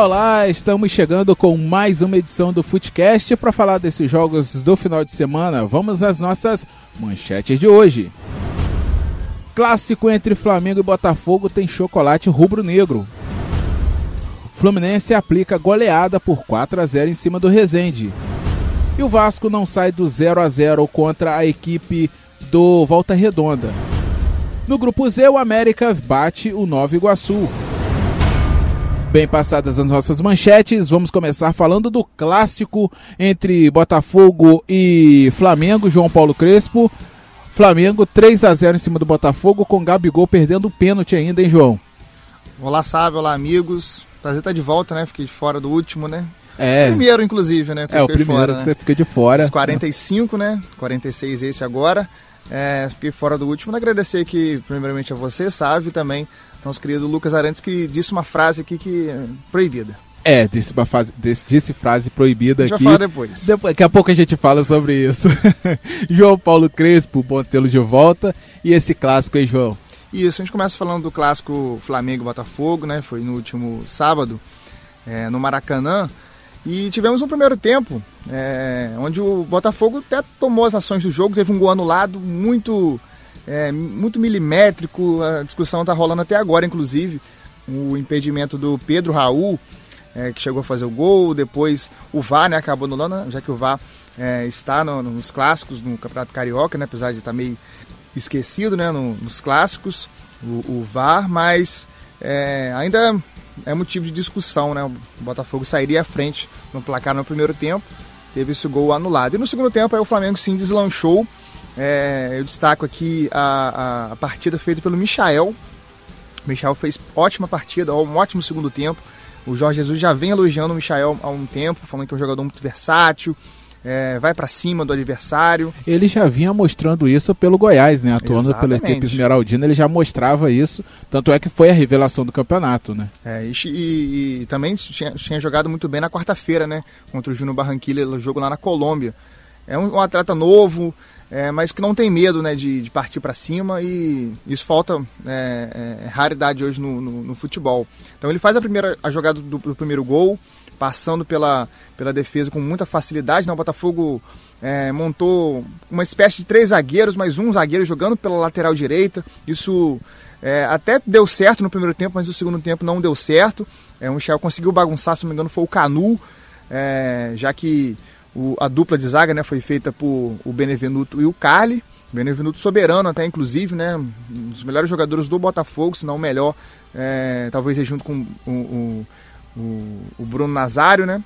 Olá! Estamos chegando com mais uma edição do Footcast para falar desses jogos do final de semana. Vamos às nossas manchetes de hoje. Clássico entre Flamengo e Botafogo tem chocolate rubro-negro. Fluminense aplica goleada por 4 a 0 em cima do Resende. E o Vasco não sai do 0 a 0 contra a equipe do Volta Redonda. No grupo Z, o América bate o Nova Iguaçu. Bem passadas as nossas manchetes, vamos começar falando do clássico entre Botafogo e Flamengo, João Paulo Crespo. Flamengo 3 a 0 em cima do Botafogo, com Gabigol perdendo o pênalti ainda, hein, João? Olá, Sábio, olá, amigos. Prazer estar de volta, né? Fiquei fora do último, né? É. Primeiro, inclusive, né? É, o primeiro fora, que né? você fica de fora. Os 45, né? 46 esse agora. É, fiquei fora do último. Agradecer aqui, primeiramente, a você, Sávio, e também nosso querido Lucas Arantes, que disse uma frase aqui que é proibida. É, disse, uma frase, disse, disse frase proibida aqui. Já fala depois. depois. Daqui a pouco a gente fala sobre isso. João Paulo Crespo, bom tê-lo de volta. E esse clássico aí, João? Isso, a gente começa falando do clássico Flamengo-Botafogo, né? Foi no último sábado, é, no Maracanã. E tivemos um primeiro tempo, é, onde o Botafogo até tomou as ações do jogo, teve um gol anulado muito é, muito milimétrico, a discussão está rolando até agora, inclusive, o impedimento do Pedro Raul, é, que chegou a fazer o gol, depois o VAR né, acabou anulando, já que o VAR é, está no, nos clássicos, no Campeonato Carioca, né, apesar de estar tá meio esquecido né, no, nos clássicos, o, o VAR, mas é, ainda é motivo de discussão, né? O Botafogo sairia à frente no placar no primeiro tempo, teve esse gol anulado. E no segundo tempo aí o Flamengo sim deslanchou é, eu destaco aqui a, a, a, partida feita pelo Michael. O Michael fez ótima partida, um ótimo segundo tempo. O Jorge Jesus já vem elogiando o Michael há um tempo, falando que é um jogador muito versátil, é, vai para cima do adversário. Ele já vinha mostrando isso pelo Goiás, né? Atuando Exatamente. pela equipe esmeraldina, ele já mostrava isso. Tanto é que foi a revelação do campeonato, né? É, e, e, e também tinha, tinha, jogado muito bem na quarta-feira, né? Contra o Júnior Barranquilla, jogo lá na Colômbia. É um, um atleta novo, é, mas que não tem medo né, de, de partir para cima e isso falta é, é, raridade hoje no, no, no, futebol. Então ele faz a primeira a jogada do, do, primeiro gol, passando pela, pela defesa com muita facilidade. Né? O Botafogo é, montou uma espécie de três zagueiros, mais um zagueiro jogando pela lateral direita. Isso é, até deu certo no primeiro tempo, mas no segundo tempo não deu certo. É, o Michel conseguiu bagunçar, se não me engano, foi o Canu, é, já que o, a dupla de zaga né, foi feita por o Benevenuto e o Carli. Benevenuto soberano até, inclusive, né? Um dos melhores jogadores do Botafogo, se não o melhor. É, talvez junto com o, o, o, o Bruno Nazário, né?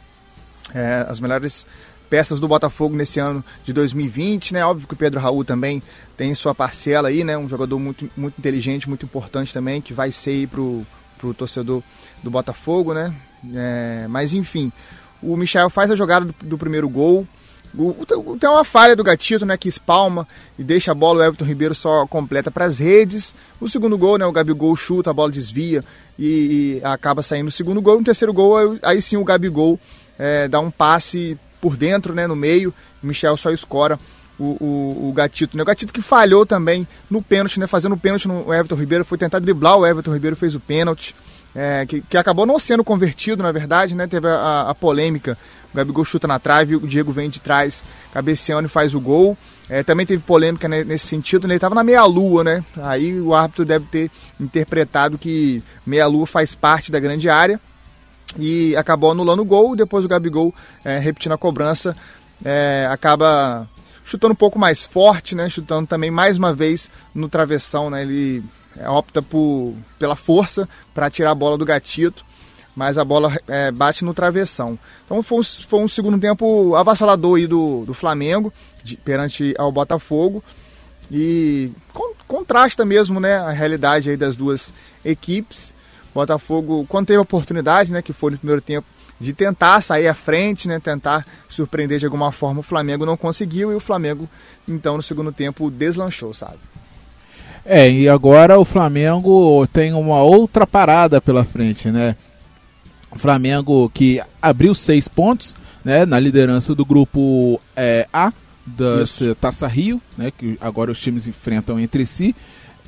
É, as melhores peças do Botafogo nesse ano de 2020, né? Óbvio que o Pedro Raul também tem sua parcela aí, né? Um jogador muito, muito inteligente, muito importante também, que vai ser aí pro, pro torcedor do Botafogo, né? É, mas enfim, o Michel faz a jogada do, do primeiro gol. O, tem uma falha do Gatito, né, que espalma e deixa a bola, o Everton Ribeiro só completa para as redes. O segundo gol, né, o Gabigol chuta, a bola desvia e, e acaba saindo o segundo gol. No terceiro gol, aí, aí sim o Gabigol é, dá um passe por dentro, né, no meio. O Michel só escora o, o, o, Gatito. Né? O Gatito que falhou também no pênalti, né, fazendo o pênalti no Everton Ribeiro, foi tentar driblar o Everton Ribeiro, fez o pênalti é, que, que, acabou não sendo convertido, na verdade, né? Teve a, a, polêmica. O Gabigol chuta na trave, o Diego vem de trás, cabeceando e faz o gol. É, também teve polêmica né, nesse sentido, né? ele estava na meia-lua, né? Aí o árbitro deve ter interpretado que meia-lua faz parte da grande área e acabou anulando o gol. Depois o Gabigol, é, repetindo a cobrança, é, acaba chutando um pouco mais forte, né? Chutando também mais uma vez no travessão, né? Ele opta por, pela força para tirar a bola do gatito, mas a bola é, bate no travessão. Então foi um, foi um segundo tempo avassalador aí do, do Flamengo de, perante ao Botafogo e con, contrasta mesmo né, a realidade aí das duas equipes. Botafogo, quando teve a oportunidade, né, que foi no primeiro tempo, de tentar sair à frente, né, tentar surpreender de alguma forma, o Flamengo não conseguiu e o Flamengo, então, no segundo tempo, deslanchou, sabe? É, e agora o Flamengo tem uma outra parada pela frente, né? O Flamengo que abriu seis pontos, né, na liderança do grupo é, A da Taça Rio, né, que agora os times enfrentam entre si.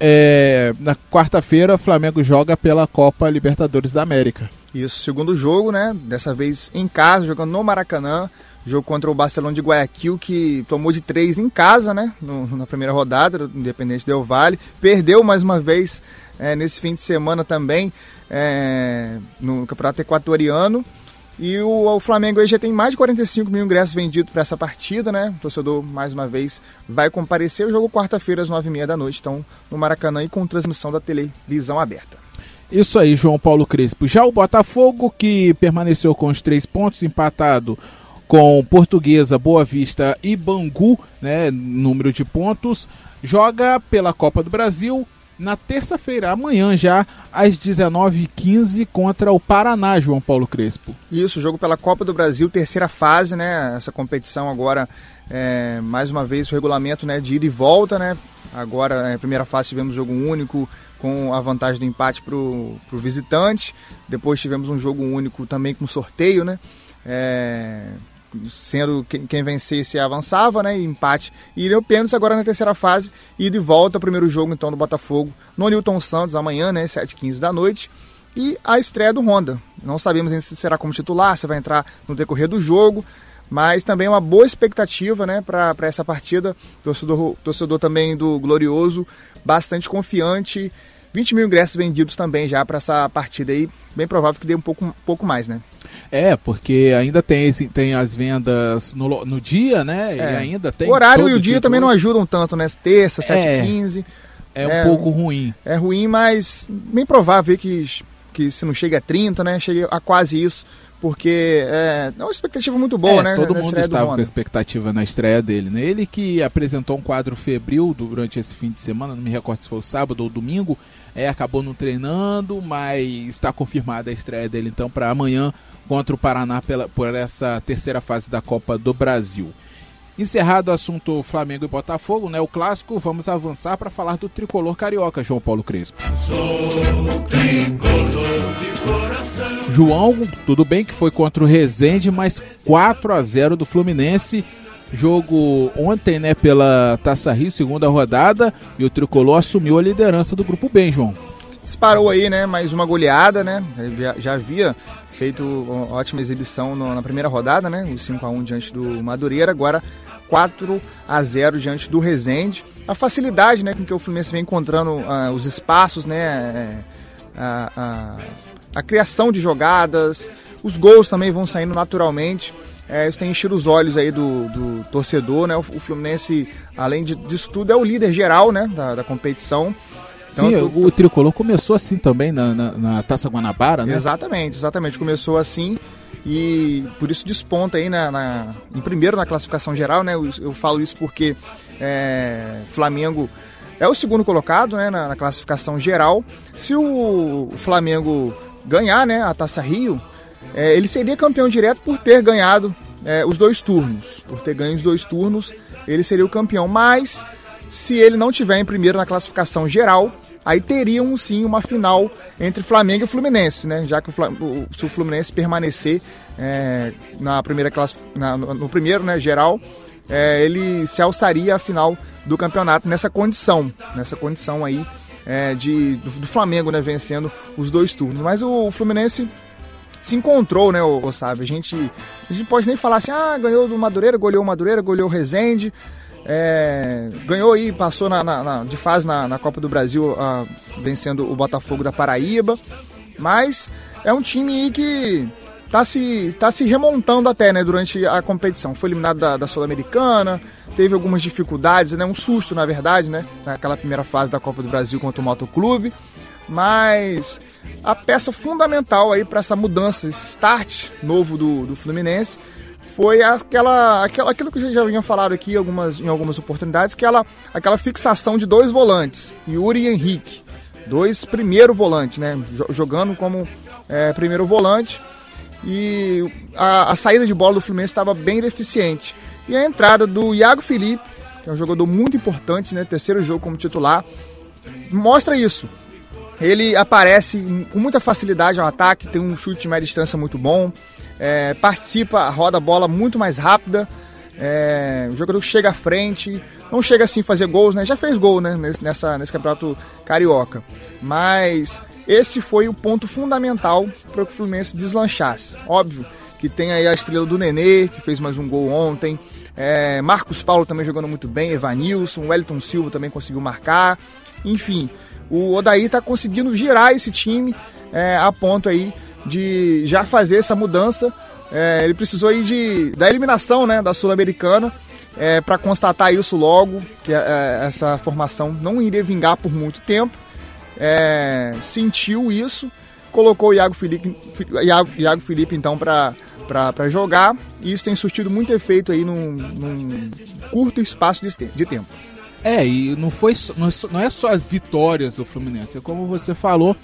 é, na quarta-feira, o Flamengo joga pela Copa Libertadores da América. Isso, segundo jogo, né? Dessa vez em casa, jogando no Maracanã. Jogo contra o Barcelona de Guayaquil, que tomou de três em casa, né? No, na primeira rodada, do Independente Del Vale. Perdeu mais uma vez é, nesse fim de semana também é, no Campeonato Equatoriano. E o, o, Flamengo aí já tem mais de 45 mil ingressos vendidos para essa partida, né? O torcedor, mais uma vez, vai comparecer. O jogo quarta-feira, às 9h30 da noite, então, no Maracanã e com transmissão da televisão aberta. Isso aí, João Paulo Crespo. Já o Botafogo, que permaneceu com os três pontos, empatado com Portuguesa, Boa Vista e Bangu, né, número de pontos, joga pela Copa do Brasil na terça-feira, amanhã já, às 19h15, contra o Paraná, João Paulo Crespo. Isso, jogo pela Copa do Brasil, terceira fase, né? Essa competição agora, é, mais uma vez, o regulamento né, de ida e volta, né? Agora, é, primeira fase, tivemos jogo único com a vantagem do empate para o visitante. Depois tivemos um jogo único também com sorteio, né? É, sendo quem vencesse avançava, né? E empate iria o pênalti agora na terceira fase e de volta primeiro jogo então do Botafogo no Newton Santos amanhã, né? 7h15 da noite. E a estreia do Honda. Não sabemos ainda se será como titular, se vai entrar no decorrer do jogo, mas também uma boa expectativa, né, para essa partida. Torcedor, torcedor também do Glorioso, bastante confiante. 20 mil ingressos vendidos também já para essa partida aí. Bem provável que dê um pouco, um pouco mais, né? É, porque ainda tem, tem as vendas no, no dia, né? É. E ainda tem. O horário e o dia também não ajudam tanto, né? Terça, 7h15. É, é, um é, pouco ruim. É ruim, mas bem provável que, que se não chega a 30, né? Chegue a quase isso. Porque é, é uma expectativa muito boa, é, né? Todo mundo estava com expectativa na estreia dele, né? Ele que apresentou um quadro febril durante esse fim de semana, não me recordo se foi o sábado ou domingo, é, acabou não treinando, mas está confirmada a estreia dele então para amanhã contra o Paraná pela, por essa terceira fase da Copa do Brasil. Encerrado o assunto Flamengo e Botafogo, né? O clássico, vamos avançar para falar do tricolor carioca, João Paulo Crespo. João, tudo bem que foi contra o Rezende, mas 4 a 0 do Fluminense. Jogo ontem, né, pela Taça Rio, segunda rodada, e o tricolor assumiu a liderança do grupo B, João. Disparou aí, né, mais uma goleada, né? Já, já havia feito ótima exibição no, na primeira rodada, né? O 5 a 1 diante do Madureira, agora 4 a 0 diante do Resende. A facilidade, né, com que o Fluminense vem encontrando uh, os espaços, né, é, a, a, a, criação de jogadas, os gols também vão saindo naturalmente. É, isso tem enchido os olhos aí do, do torcedor, né? O, o, Fluminense, além de, disso tudo, é o líder geral, né, da, da competição. Então, Sim, o, o tricolor começou assim também na, na, na, Taça Guanabara, né? Exatamente, exatamente. Começou assim e por isso desponta aí na, na em primeiro na classificação geral, né? Eu, eu falo isso porque é, Flamengo é o segundo colocado né, na, na classificação geral. Se o Flamengo ganhar né, a Taça Rio, é, ele seria campeão direto por ter ganhado é, os dois turnos. Por ter ganho os dois turnos, ele seria o campeão. Mas se ele não tiver em primeiro na classificação geral, aí teriam sim uma final entre Flamengo e Fluminense, né? Já que o, se o Fluminense permanecer é, na primeira classe, na, no primeiro, né, geral, é, ele se alçaria a final do campeonato nessa condição, nessa condição aí é, de do, do, Flamengo, né, vencendo os dois turnos. Mas o, o Fluminense se encontrou, né, o, o sabe? A gente, a gente pode nem falar assim, ah, ganhou do Madureira, goleou o Madureira, goleou o Rezende. É, ganhou aí, passou na, na, na, de fase na, Copa do Brasil, uh, vencendo o Botafogo da Paraíba. Mas é um time que tá se, tá se remontando até, né, durante a competição. Foi eliminado da, da Sul-Americana, teve algumas dificuldades, né, um susto, na verdade, né, naquela primeira fase da Copa do Brasil contra o Motoclube. Mas a peça fundamental aí para essa mudança, esse start novo do, do Fluminense, foi aquela, aquela aquilo que já vinha falado aqui algumas, em algumas oportunidades, aquela, aquela fixação de dois volantes, Yuri e Henrique, dois primeiro volantes, né, jogando como é, primeiro volante, e a, a, saída de bola do Fluminense estava bem deficiente. E a entrada do Iago Felipe, que é um jogador muito importante, né, terceiro jogo como titular, mostra isso. Ele aparece com muita facilidade ao ataque, tem um chute de média distância muito bom, é, participa, roda a bola muito mais rápida. É, o jogador chega à frente. não chega assim a fazer gols, né? Já fez gol, né? Nessa, nesse campeonato carioca. Mas esse foi o ponto fundamental para que o Fluminense deslanchasse. Óbvio que tem aí a estrela do Nenê, que fez mais um gol ontem. É, Marcos Paulo também jogando muito bem, Evanilson, Wellington Silva também conseguiu marcar. Enfim, o Odaí está conseguindo girar esse time é, a ponto aí de já fazer essa mudança. É, ele precisou aí de, da eliminação né, da Sul-Americana é, para constatar isso logo, que é, é, essa formação não iria vingar por muito tempo. É, sentiu isso, colocou o Iago Felipe, Iago, Iago Felipe então para jogar, e isso tem surtido muito efeito aí num, num curto espaço de, de tempo. É, e não foi não é só as vitórias do Fluminense, como você falou,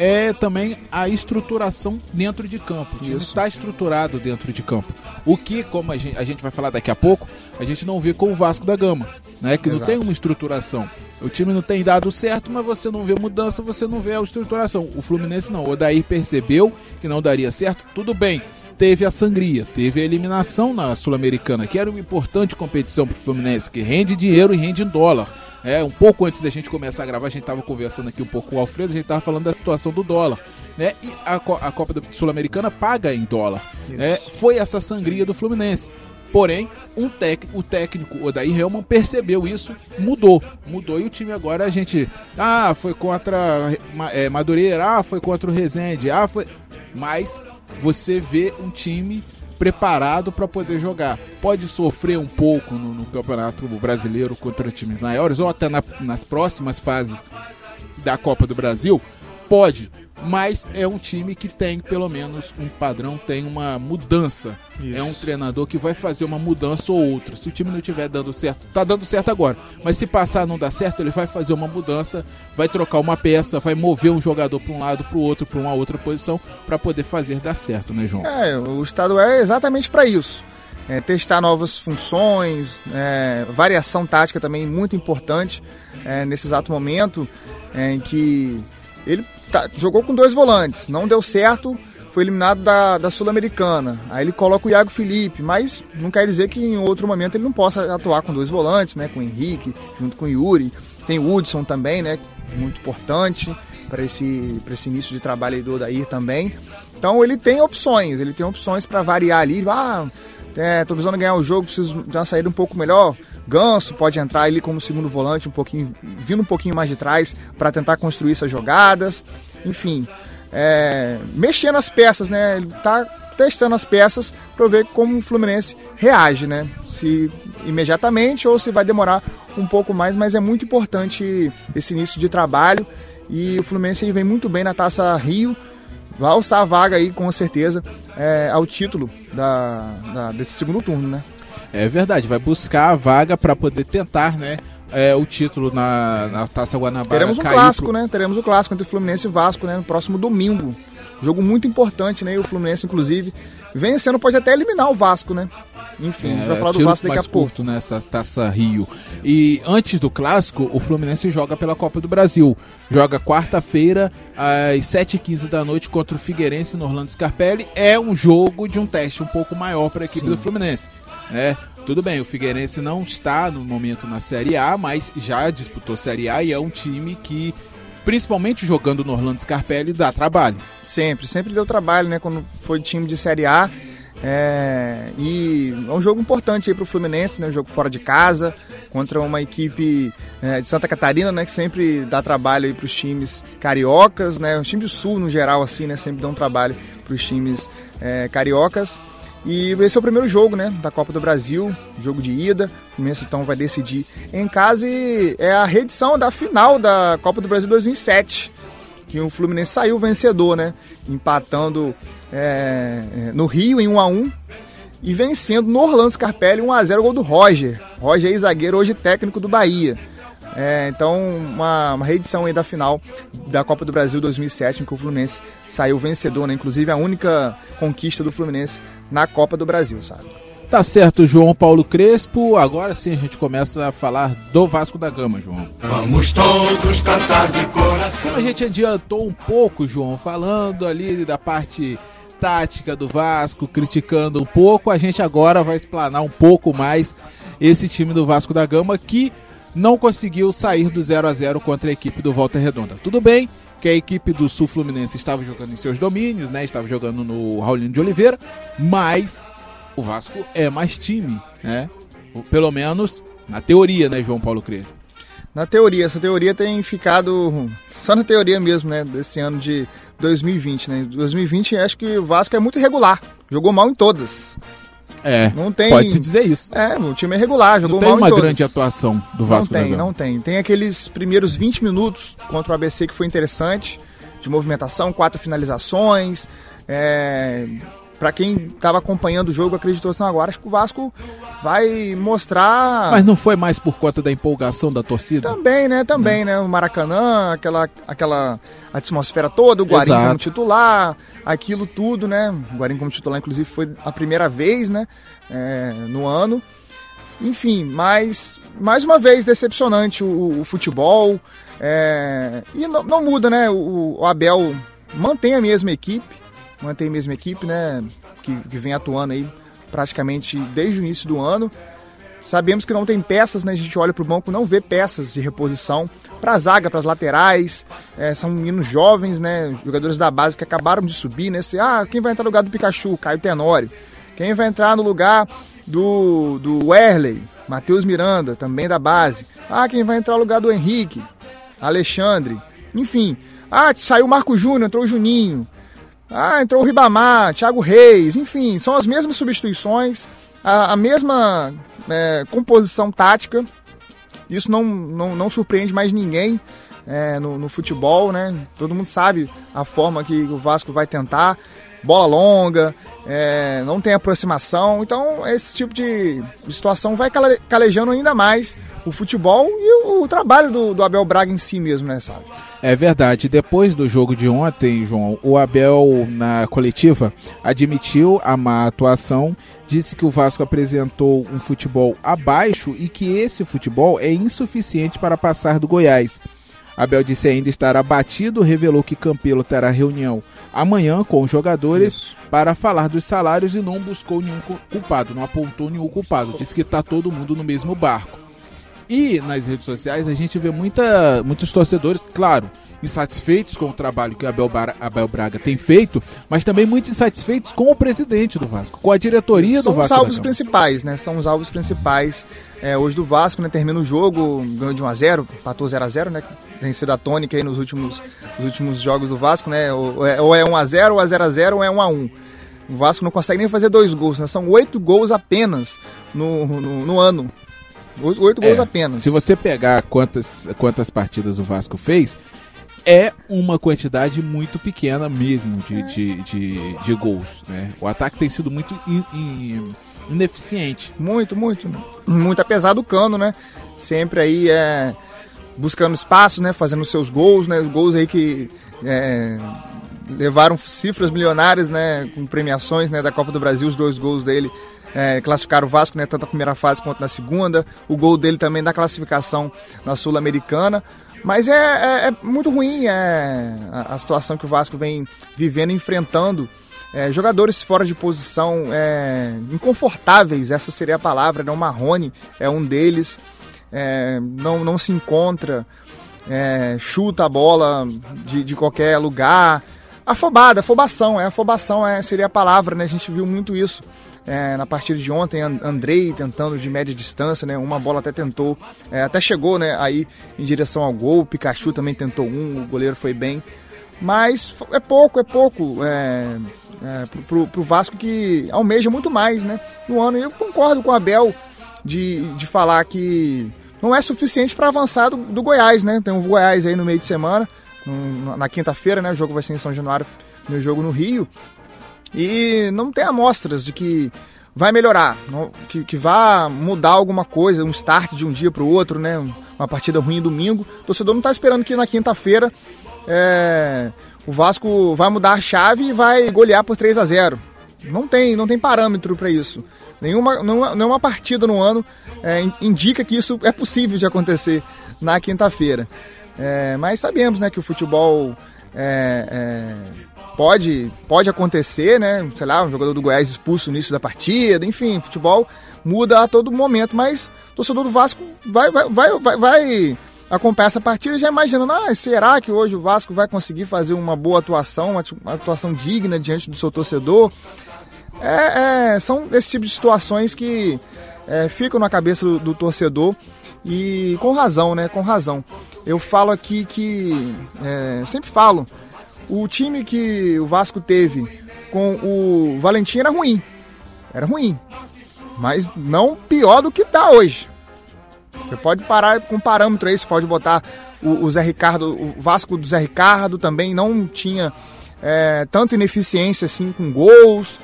é também a estruturação dentro de campo. O time está estruturado dentro de campo. O que, como a gente, a gente vai falar daqui a pouco, a gente não vê com o Vasco da Gama, né? Que Exato. não tem uma estruturação. O time não tem dado certo, mas você não vê mudança, você não vê a estruturação. O Fluminense não. O Odair percebeu que não daria certo, tudo bem teve a sangria, teve a eliminação na Sul-Americana, que era uma importante competição para o Fluminense, que rende dinheiro e rende em dólar. É, um pouco antes da gente começar a gravar, a gente estava conversando aqui um pouco com o Alfredo, a gente estava falando da situação do dólar. Né? E a, a Copa Sul-Americana paga em dólar. Né? Foi essa sangria do Fluminense. Porém, um tec, o técnico Odair Helman percebeu isso, mudou. Mudou e o time agora a gente. Ah, foi contra é, Madureira, ah, foi contra o Rezende, ah, foi. Mas você vê um time preparado para poder jogar. Pode sofrer um pouco no, no, Campeonato Brasileiro contra times maiores ou até na, nas próximas fases da Copa do Brasil? Pode, mas é um time que tem pelo menos um padrão, tem uma mudança. Isso. É um treinador que vai fazer uma mudança ou outra. Se o time não estiver dando certo, tá dando certo agora, mas se passar não dar certo, ele vai fazer uma mudança, vai trocar uma peça, vai mover um jogador para um lado, para o outro, para uma outra posição, para poder fazer dar certo, né, João? É, o estado é exatamente para isso. É, testar novas funções, é, variação tática também muito importante é, nesse exato momento é, em que ele tá, jogou com dois volantes, não deu certo, foi eliminado da, da Sul-Americana. Aí ele coloca o Iago Felipe, mas não quer dizer que em outro momento ele não possa atuar com dois volantes, né? Com o Henrique, junto com o Yuri. Tem o Hudson também, né? Muito importante para esse, esse início de trabalho aí do Odair também. Então ele tem opções, ele tem opções para variar ali. Ah, é, tô precisando ganhar o jogo, preciso de uma saída um pouco melhor. Ganso pode entrar ali como segundo volante, um pouquinho, vindo um pouquinho mais de trás para tentar construir essas jogadas. Enfim, é, mexendo as peças, né? Ele tá testando as peças para ver como o Fluminense reage, né? Se imediatamente ou se vai demorar um pouco mais, mas é muito importante esse início de trabalho e o Fluminense vem muito bem na Taça Rio, vai alçar a vaga aí com certeza é, ao título da, da, desse segundo turno, né? É verdade, vai buscar a vaga para poder tentar, né? É, o título na, na Taça Guanabara. Teremos um clássico, pro... né? Teremos o clássico entre Fluminense e Vasco, né? No próximo domingo. Jogo muito importante, né? E o Fluminense, inclusive, vencendo pode até eliminar o Vasco, né? Enfim, é, a gente vai falar do Vasco daqui a pouco. Curto nessa Taça Rio. E antes do clássico, o Fluminense joga pela Copa do Brasil. Joga quarta-feira às 7h15 da noite contra o Figueirense no Orlando Scarpelli. É um jogo de um teste um pouco maior para a equipe Sim. do Fluminense. É, tudo bem, o Figueirense não está no momento na Série A, mas já disputou Série A e é um time que, principalmente jogando no Orlando Scarpelli, dá trabalho. Sempre, sempre deu trabalho, né? Quando foi time de Série A. É, e é um jogo importante aí para o Fluminense, né? Um jogo fora de casa, contra uma equipe é, de Santa Catarina, né? Que sempre dá trabalho aí para os times cariocas, né? Os times do Sul, no geral, assim, né? Sempre dão trabalho para os times é, cariocas. E esse é o primeiro jogo, né, da Copa do Brasil, jogo de ida. O Fluminense então vai decidir em casa e é a reedição da final da Copa do Brasil 2007, que o Fluminense saiu vencedor, né, empatando é, é no Rio em 1 a 1 e vencendo no Orlando Scarpelli 1 a 0 gol do Roger. Roger é zagueiro hoje técnico do Bahia. É, então, uma, uma, reedição aí da final da Copa do Brasil 2007, em que o Fluminense saiu vencedor, né? Inclusive a única conquista do Fluminense na Copa do Brasil, sabe? Tá certo, João Paulo Crespo. Agora sim a gente começa a falar do Vasco da Gama, João. Vamos todos cantar de coração. Como a gente adiantou um pouco, João, falando ali da parte tática do Vasco, criticando um pouco, a gente agora vai explanar um pouco mais esse time do Vasco da Gama que não conseguiu sair do 0 a 0 contra a equipe do Volta Redonda. Tudo bem que a equipe do Sul Fluminense estava jogando em seus domínios, né? Estava jogando no Raulino de Oliveira, mas o Vasco é mais time, né? Pelo menos na teoria, né, João Paulo Crespo? Na teoria, essa teoria tem ficado só na teoria mesmo, né, desse ano de 2020, né? 2020 acho que o Vasco é muito irregular, jogou mal em todas. É, não tem, pode se dizer isso. É, o time é regular, jogou não mal tem uma grande atuação do Vasco. Não tem, não tem. Tem aqueles primeiros 20 minutos contra o ABC que foi interessante, de movimentação, quatro finalizações, é, para quem estava acompanhando o jogo, acreditou assim, agora acho que o Vasco vai mostrar. Mas não foi mais por conta da empolgação da torcida? Também, né? Também, né? O Maracanã, aquela, aquela atmosfera toda, o Guarim Exato. como titular, aquilo tudo, né? O Guarim como titular, inclusive, foi a primeira vez, né? É, no ano. Enfim, mas mais uma vez decepcionante o, o futebol. É, e não, não, muda, né? O, o Abel mantém a mesma equipe mantém a mesma equipe, né? Que, que vem atuando aí praticamente desde o início do ano. Sabemos que não tem peças, né? A gente olha para o banco, não vê peças de reposição para a zaga, para as laterais. É, são meninos jovens, né? Jogadores da base que acabaram de subir, né? Se, ah, quem vai entrar no lugar do Pikachu? Caio Tenório. Quem vai entrar no lugar do, do Werley? Matheus Miranda, também da base. Ah, quem vai entrar no lugar do Henrique? Alexandre. Enfim. Ah, saiu o Marco Júnior, entrou o Juninho. Ah, entrou o Ribamar, Thiago Reis, enfim, são as mesmas substituições, a, a mesma é, composição tática. Isso não, não, não surpreende mais ninguém é, no, no, futebol, né? Todo mundo sabe a forma que o Vasco vai tentar. Bola longa, é, não tem aproximação. Então, esse tipo de situação vai calejando ainda mais o futebol e o, o trabalho do, do, Abel Braga em si mesmo, né, sabe? É verdade. Depois do jogo de ontem, João, o Abel, na coletiva, admitiu a má atuação, disse que o Vasco apresentou um futebol abaixo e que esse futebol é insuficiente para passar do Goiás. Abel disse ainda estar abatido, revelou que Campelo terá reunião amanhã com os jogadores Isso. para falar dos salários e não buscou nenhum culpado, não apontou nenhum culpado, disse que está todo mundo no mesmo barco. E nas redes sociais a gente vê muita, muitos torcedores, claro, insatisfeitos com o trabalho que Abel, Bar Abel Braga tem feito, mas também muito insatisfeitos com o presidente do Vasco, com a diretoria São do Vasco. São os alvos principais, né? São os alvos principais é, hoje do Vasco, né? Termina o jogo, ganhou de 1 a 0 empatou 0 a 0 né? Tem sido a tônica aí nos últimos, nos últimos jogos do Vasco, né? Ou é, ou é 1 a 0 ou é 0 a 0 ou é 1 a 1 O Vasco não consegue nem fazer dois gols, né? São oito gols apenas no, no, no ano. Oito gols é, apenas. Se você pegar quantas, quantas partidas o Vasco fez, é uma quantidade muito pequena mesmo de, é. de, de, de, gols. Né? O ataque tem sido muito in, in, ineficiente. Muito, muito. Muito apesar do cano, né? Sempre aí é buscando espaço, né? Fazendo seus gols, né? Os gols aí que é, levaram cifras milionárias, né? Com premiações né? da Copa do Brasil, os dois gols dele é, classificar o Vasco, né, tanto na primeira fase quanto na segunda. O gol dele também da classificação na Sul-Americana. Mas é, é, é, muito ruim é, a, a, situação que o Vasco vem vivendo, enfrentando. É, jogadores fora de posição é, inconfortáveis, essa seria a palavra. Né? O Marrone é um deles, é, não, não se encontra, é, chuta a bola de, de qualquer lugar. Afobada, afobação, é afobação é, seria a palavra, né? A gente viu muito isso é, na partida de ontem, Andrei tentando de média distância, né? Uma bola até tentou, é, até chegou, né? Aí em direção ao gol. O Pikachu também tentou um, o goleiro foi bem. Mas é pouco, é pouco é, é, pro, pro Vasco que almeja muito mais, né? No ano. E eu concordo com o Abel de, de falar que não é suficiente para avançar do, do, Goiás, né? Tem o Goiás aí no meio de semana, no, na quinta-feira, né? O jogo vai ser em São Januário, no jogo no Rio. E não tem amostras de que vai melhorar, que, que vá mudar alguma coisa, um start de um dia para o outro, né? Uma partida ruim domingo. O torcedor não está esperando que na quinta-feira é, o Vasco vai mudar a chave e vai golear por 3 a 0 Não tem, não tem parâmetro para isso. Nenhuma, nenhuma, nenhuma partida no ano é, indica que isso é possível de acontecer na quinta-feira. É, mas sabemos né, que o futebol é, é pode, pode acontecer, né? Sei lá, um jogador do Goiás expulso no início da partida, enfim, futebol muda a todo momento, mas o torcedor do Vasco vai, vai, vai, vai, acompanhar essa partida já imaginando, ah, será que hoje o Vasco vai conseguir fazer uma boa atuação, uma, uma atuação digna diante do seu torcedor? É, é, são esse tipo de situações que é, ficam na cabeça do, do, torcedor e com razão, né? Com razão. Eu falo aqui que, é, sempre falo, o time que o Vasco teve com o Valentim era ruim, era ruim, mas não pior do que está hoje. Você pode parar com parâmetro aí, você pode botar o, o Zé Ricardo, o Vasco do Zé Ricardo também não tinha é, tanta ineficiência assim com gols.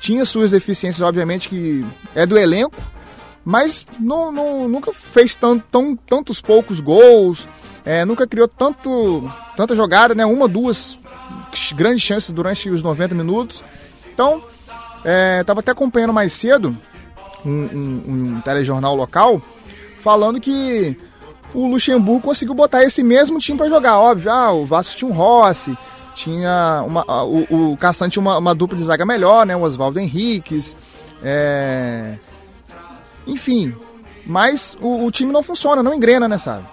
Tinha suas deficiências, obviamente, que é do elenco, mas não, não, nunca fez tão, tão, tantos poucos gols, é, nunca criou tanto, tanta jogada, né? Uma, duas grandes chances durante os 90 minutos. Então, estava é, até acompanhando mais cedo um, um, um telejornal local falando que o Luxemburgo conseguiu botar esse mesmo time para jogar. Óbvio, ah, o Vasco tinha um Rossi, tinha uma, o, o tinha uma, uma, dupla de zaga melhor, né? O Oswaldo Henriques. É... Enfim, mas o, o, time não funciona, não engrena, né, sabe?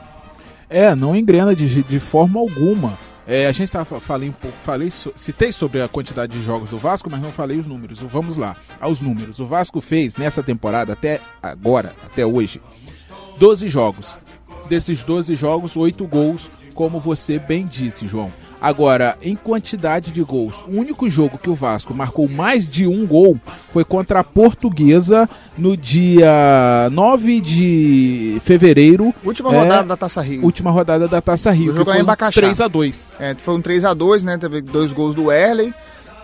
É, não engrena de, de forma alguma. É, a gente tá, falei um pouco, falei, citei sobre a quantidade de jogos do Vasco, mas não falei os números. Vamos lá, aos números. O Vasco fez nessa temporada, até agora, até hoje, 12 jogos. Desses 12 jogos, 8 gols, como você bem disse, João. Agora, em quantidade de gols, o único jogo que o Vasco marcou mais de um gol foi contra a Portuguesa no dia 9 de fevereiro. Última é, rodada da Taça Rio. Última rodada da Taça Rio. O jogo foi um 3x2. É, foi um 3x2, né? Teve dois gols do Erley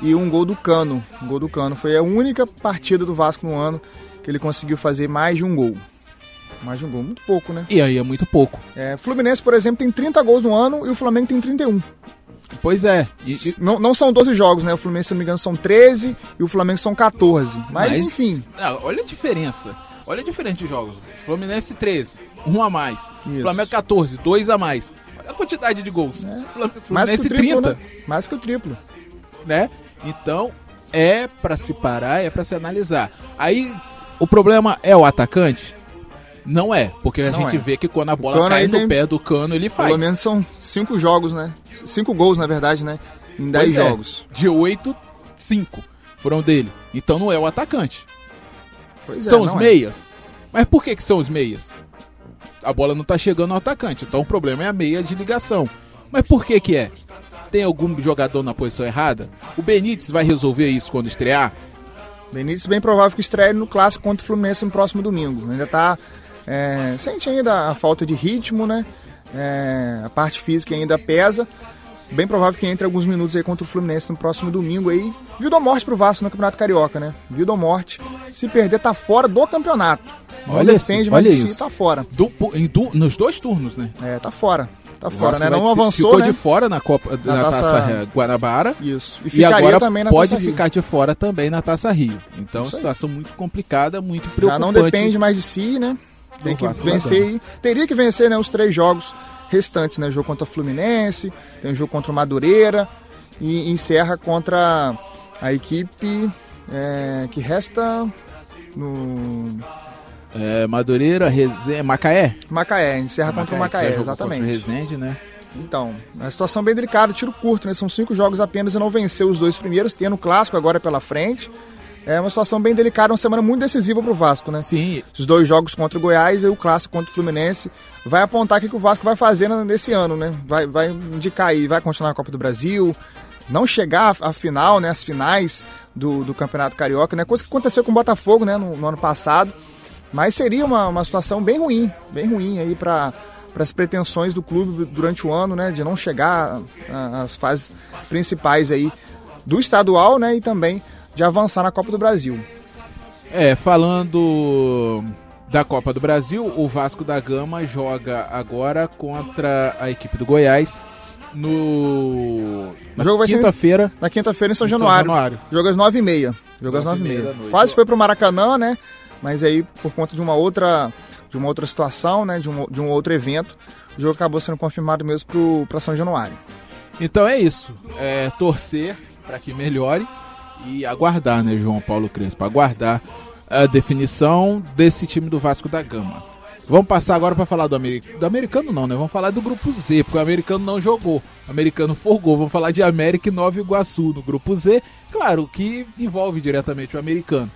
e um gol do Cano. Um gol do Cano. Foi a única partida do Vasco no ano que ele conseguiu fazer mais de um gol. Mais de um gol, muito pouco, né? E aí é muito pouco. É, Fluminense, por exemplo, tem 30 gols no ano e o Flamengo tem 31. Pois é. E, e... Não, não são 12 jogos, né? O Fluminense, se não me engano, são 13 e o Flamengo são 14. Mas, Mas enfim. Não, olha a diferença. Olha a diferença de jogos. Fluminense 13, um a mais. Isso. Flamengo 14, dois a mais. Olha a quantidade de gols. É. Fluminense mais que o triplo, 30. Né? Mais que o triplo. Né? Então, é para se parar, é para se analisar. Aí, o problema é o atacante? Não é, porque a não gente é. vê que quando a bola cai no tem... pé do cano, ele faz. Pelo menos são cinco jogos, né? Cinco gols, na verdade, né? Em dez é. jogos. De oito, cinco foram dele. Então não é o atacante. Pois é, são é, os meias. É. Mas por que, que são os meias? A bola não tá chegando no atacante, então o problema é a meia de ligação. Mas por que que é? Tem algum jogador na posição errada? O Benítez vai resolver isso quando estrear? Benítez bem provável que estreie no clássico contra o Fluminense no próximo domingo. Ainda tá é, sente ainda a falta de ritmo, né? É, a parte física ainda pesa. Bem provável que entre alguns minutos aí contra o Fluminense no próximo domingo aí. Viu do morte pro Vasco no Campeonato Carioca, né? Viu do morte. Se perder, tá fora do campeonato. Não olha depende, mas olha si, tá fora. Do, em, do, nos dois turnos, né? É, tá fora. Tá fora, né? Não avançou, Ficou né? de fora na Copa na, na Taça, Taça Guanabara. Isso. E, e agora pode ficar de fora também na Taça Rio. Então, situação muito complicada, muito preocupante. Já não depende mais de si, né? Tem que vencer. Teria que vencer né, os três jogos restantes, né? Jogo contra o Fluminense, tem um jogo contra o Madureira e encerra contra a equipe é, que resta no. É, Madureira, Reze... Macaé? Macaé, encerra Macaé, contra o Macaé, exatamente. Contra o Resende, né? Então, é a situação bem delicada, tiro curto, né? São cinco jogos apenas e não venceu os dois primeiros, tendo o clássico agora pela frente. É uma situação bem delicada, uma semana muito decisiva para o Vasco, né? Sim. Os dois jogos contra o Goiás e o clássico contra o Fluminense vai apontar o que o Vasco vai fazer nesse ano, né? Vai, vai indicar aí, vai continuar na Copa do Brasil, não chegar à final, né? As finais do, do Campeonato Carioca, né? Coisa que aconteceu com o Botafogo, né? No, no ano passado. Mas seria uma, uma situação bem ruim, bem ruim aí para para as pretensões do clube durante o ano, né, de não chegar às fases principais aí do estadual, né, e também de avançar na Copa do Brasil. É, falando da Copa do Brasil, o Vasco da Gama joga agora contra a equipe do Goiás no na quinta-feira. Na quinta-feira em São, São Januário. Januário. Jogo às nove e meia. Jogo às nove e meia. Quase foi pro Maracanã, né? Mas aí por conta de uma outra de uma outra situação, né? De um, de um outro evento, o jogo acabou sendo confirmado mesmo para São Januário. Então é isso. É torcer para que melhore e aguardar, né, João Paulo Crespo? Aguardar a definição desse time do Vasco da Gama. Vamos passar agora para falar do, americano. do americano, não, né? Vamos falar do grupo Z, porque o americano não jogou. O americano folgou. Vamos falar de América e Nova Iguaçu no grupo Z. Claro que envolve diretamente o americano.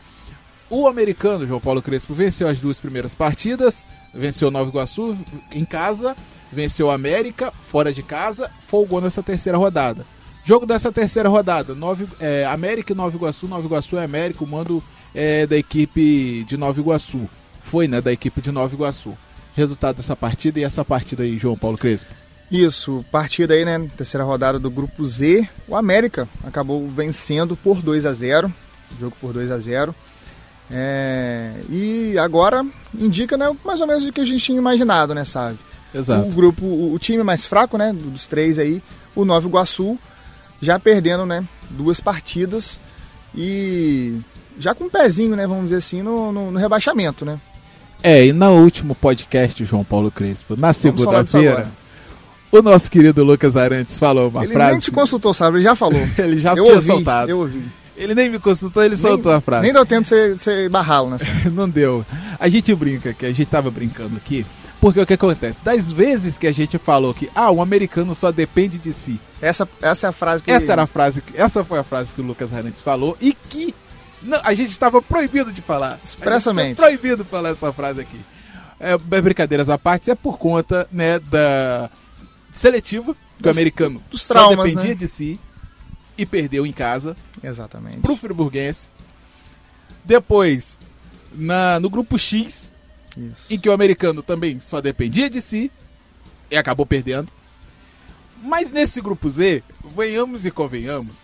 O americano, João Paulo Crespo, venceu as duas primeiras partidas. Venceu Nova Iguaçu em casa, venceu América fora de casa, folgou nessa terceira rodada. Jogo dessa terceira rodada: Nova, é, América e Nova Iguaçu. Nova Iguaçu é América, o mando é da equipe de Nova Iguaçu foi, né, da equipe de Nova Iguaçu. Resultado dessa partida e essa partida aí, João Paulo Crespo. Isso, partida aí, né, terceira rodada do grupo Z. O América acabou vencendo por 2 a 0, jogo por 2 a 0. É, e agora indica, né, mais ou menos o que a gente tinha imaginado, né, sabe? Exato. O grupo, o, o time mais fraco, né, dos três aí, o Nova Iguaçu, já perdendo, né, duas partidas e já com um pezinho, né, vamos dizer assim, no, no, no rebaixamento, né? É, e no último podcast, João Paulo Crespo, na segunda-feira, o nosso querido Lucas Arantes falou uma ele frase. Ele nem te consultou, sabe? Ele já falou. ele já eu tinha ouvi, soltado. Eu ouvi. Ele nem me consultou, ele nem, soltou a frase. Nem deu tempo de você barrá-lo nessa. Não deu. A gente brinca aqui, a gente tava brincando aqui, porque o que acontece? Das vezes que a gente falou que, ah, um americano só depende de si. Essa, essa é a frase que. Essa era a frase, essa foi a frase que o Lucas Arantes falou e que não, a gente estava proibido de falar. Expressamente. proibido de falar essa frase aqui. É, brincadeiras à parte, é por conta né, da seletiva, que o americano dos traumas, só dependia né? de si e perdeu em casa. Exatamente. Pro Friburguense. Depois, na, no grupo X, Isso. em que o americano também só dependia de si e acabou perdendo. Mas nesse grupo Z, venhamos e convenhamos,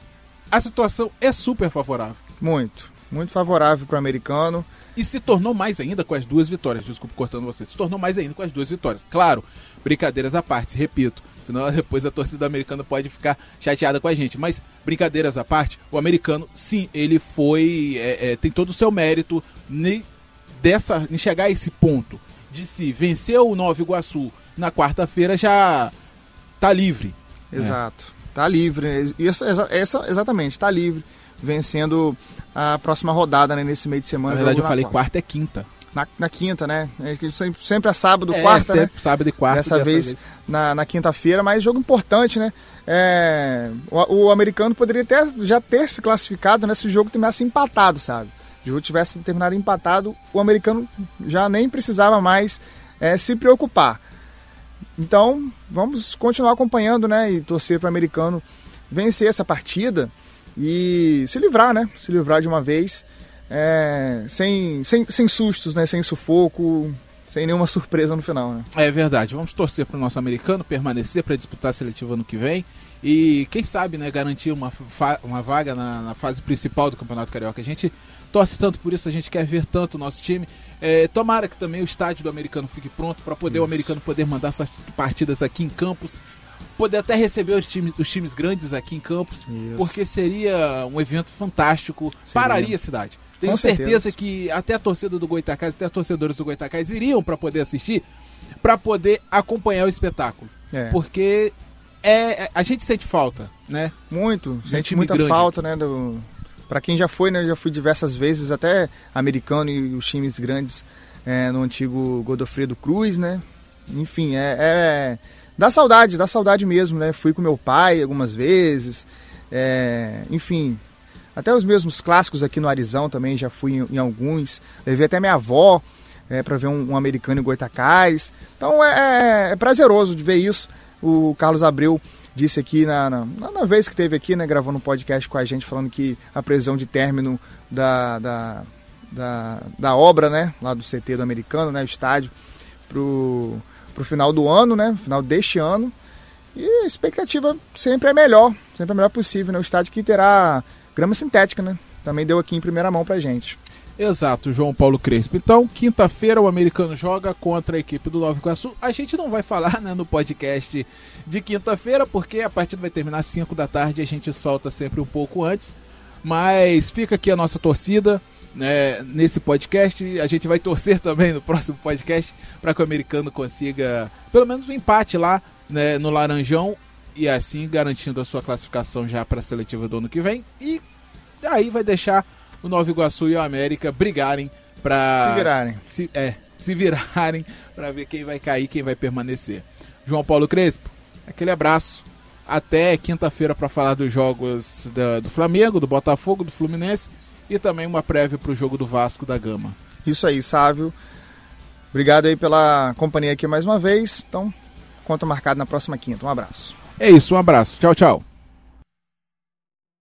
a situação é super favorável. Muito, muito favorável para o americano. E se tornou mais ainda com as duas vitórias. Desculpe cortando você. Se tornou mais ainda com as duas vitórias. Claro, brincadeiras à parte, repito. Senão depois a torcida americana pode ficar chateada com a gente. Mas, brincadeiras à parte, o americano, sim, ele foi. É, é, tem todo o seu mérito dessa, em chegar a esse ponto. De se vencer o Nova Iguaçu na quarta-feira já tá livre. Exato. É. Tá livre. Essa, essa, exatamente, tá livre vencendo a próxima rodada né, nesse meio de semana. Na verdade, eu falei quarta. quarta é quinta. Na, na, quinta, né? Sempre, sempre é sábado, é, quarta, sempre né? sábado e quarta. Dessa, dessa vez, vez, na, na quinta-feira, mas jogo importante, né? É, o, o, americano poderia até já ter se classificado nesse né, jogo terminasse empatado, sabe? O jogo tivesse terminado empatado, o americano já nem precisava mais é, se preocupar. Então, vamos continuar acompanhando, né? E torcer para o americano vencer essa partida e se livrar, né? Se livrar de uma vez, é, sem, sem, sem sustos, né? Sem sufoco, sem nenhuma surpresa no final, né? É verdade. Vamos torcer para o nosso americano permanecer para disputar a seletiva ano que vem e quem sabe, né? Garantir uma, uma vaga na, na fase principal do Campeonato Carioca. A gente torce tanto por isso, a gente quer ver tanto o nosso time. É, tomara que também o estádio do americano fique pronto para poder isso. o americano poder mandar suas partidas aqui em Campos poder até receber os times, os times grandes aqui em Campos, Isso. porque seria um evento fantástico, seria. pararia a cidade. Tenho Com certeza, certeza que até a torcida do Goitacás, até os torcedores do Goitacás iriam para poder assistir, para poder acompanhar o espetáculo. É. Porque é, é, a gente sente falta, né? Muito, sente muita falta, aqui. né? Do... Para quem já foi, né? Já fui diversas vezes, até americano e os times grandes é, no antigo Godofredo Cruz, né? Enfim, é, é Dá saudade, dá saudade mesmo, né? Fui com meu pai algumas vezes, é, enfim, até os mesmos clássicos aqui no Arizão também já fui em, em alguns. Levei até minha avó é, para ver um, um, americano em Goitacás. Então é, é, é, prazeroso de ver isso. O Carlos Abreu disse aqui na, na, na, vez que teve aqui, né, gravando um podcast com a gente, falando que a previsão de término da, da, da, da obra, né, lá do CT do americano, né, o estádio, pro para o final do ano, né? Final deste ano. E a expectativa sempre é melhor, sempre é melhor possível, né? O estádio que terá grama sintética, né? Também deu aqui em primeira mão pra gente. Exato, João Paulo Crespo. Então, quinta-feira o americano joga contra a equipe do Nova Iguaçu. A gente não vai falar né, no podcast de quinta-feira, porque a partida vai terminar às 5 da tarde e a gente solta sempre um pouco antes. Mas fica aqui a nossa torcida né, nesse podcast. A gente vai torcer também no próximo podcast para que o americano consiga pelo menos um empate lá né, no Laranjão e assim garantindo a sua classificação já para a seletiva do ano que vem. E aí vai deixar o Nova Iguaçu e o América brigarem para se virarem. Se, é, se virarem para ver quem vai cair, quem vai permanecer. João Paulo Crespo, aquele abraço. Até quinta-feira para falar dos jogos da, do Flamengo, do Botafogo, do Fluminense e também uma prévia para o jogo do Vasco da Gama. Isso aí, Sávio. Obrigado aí pela companhia aqui mais uma vez. Então, conta marcado na próxima quinta. Um abraço. É isso, um abraço. Tchau, tchau.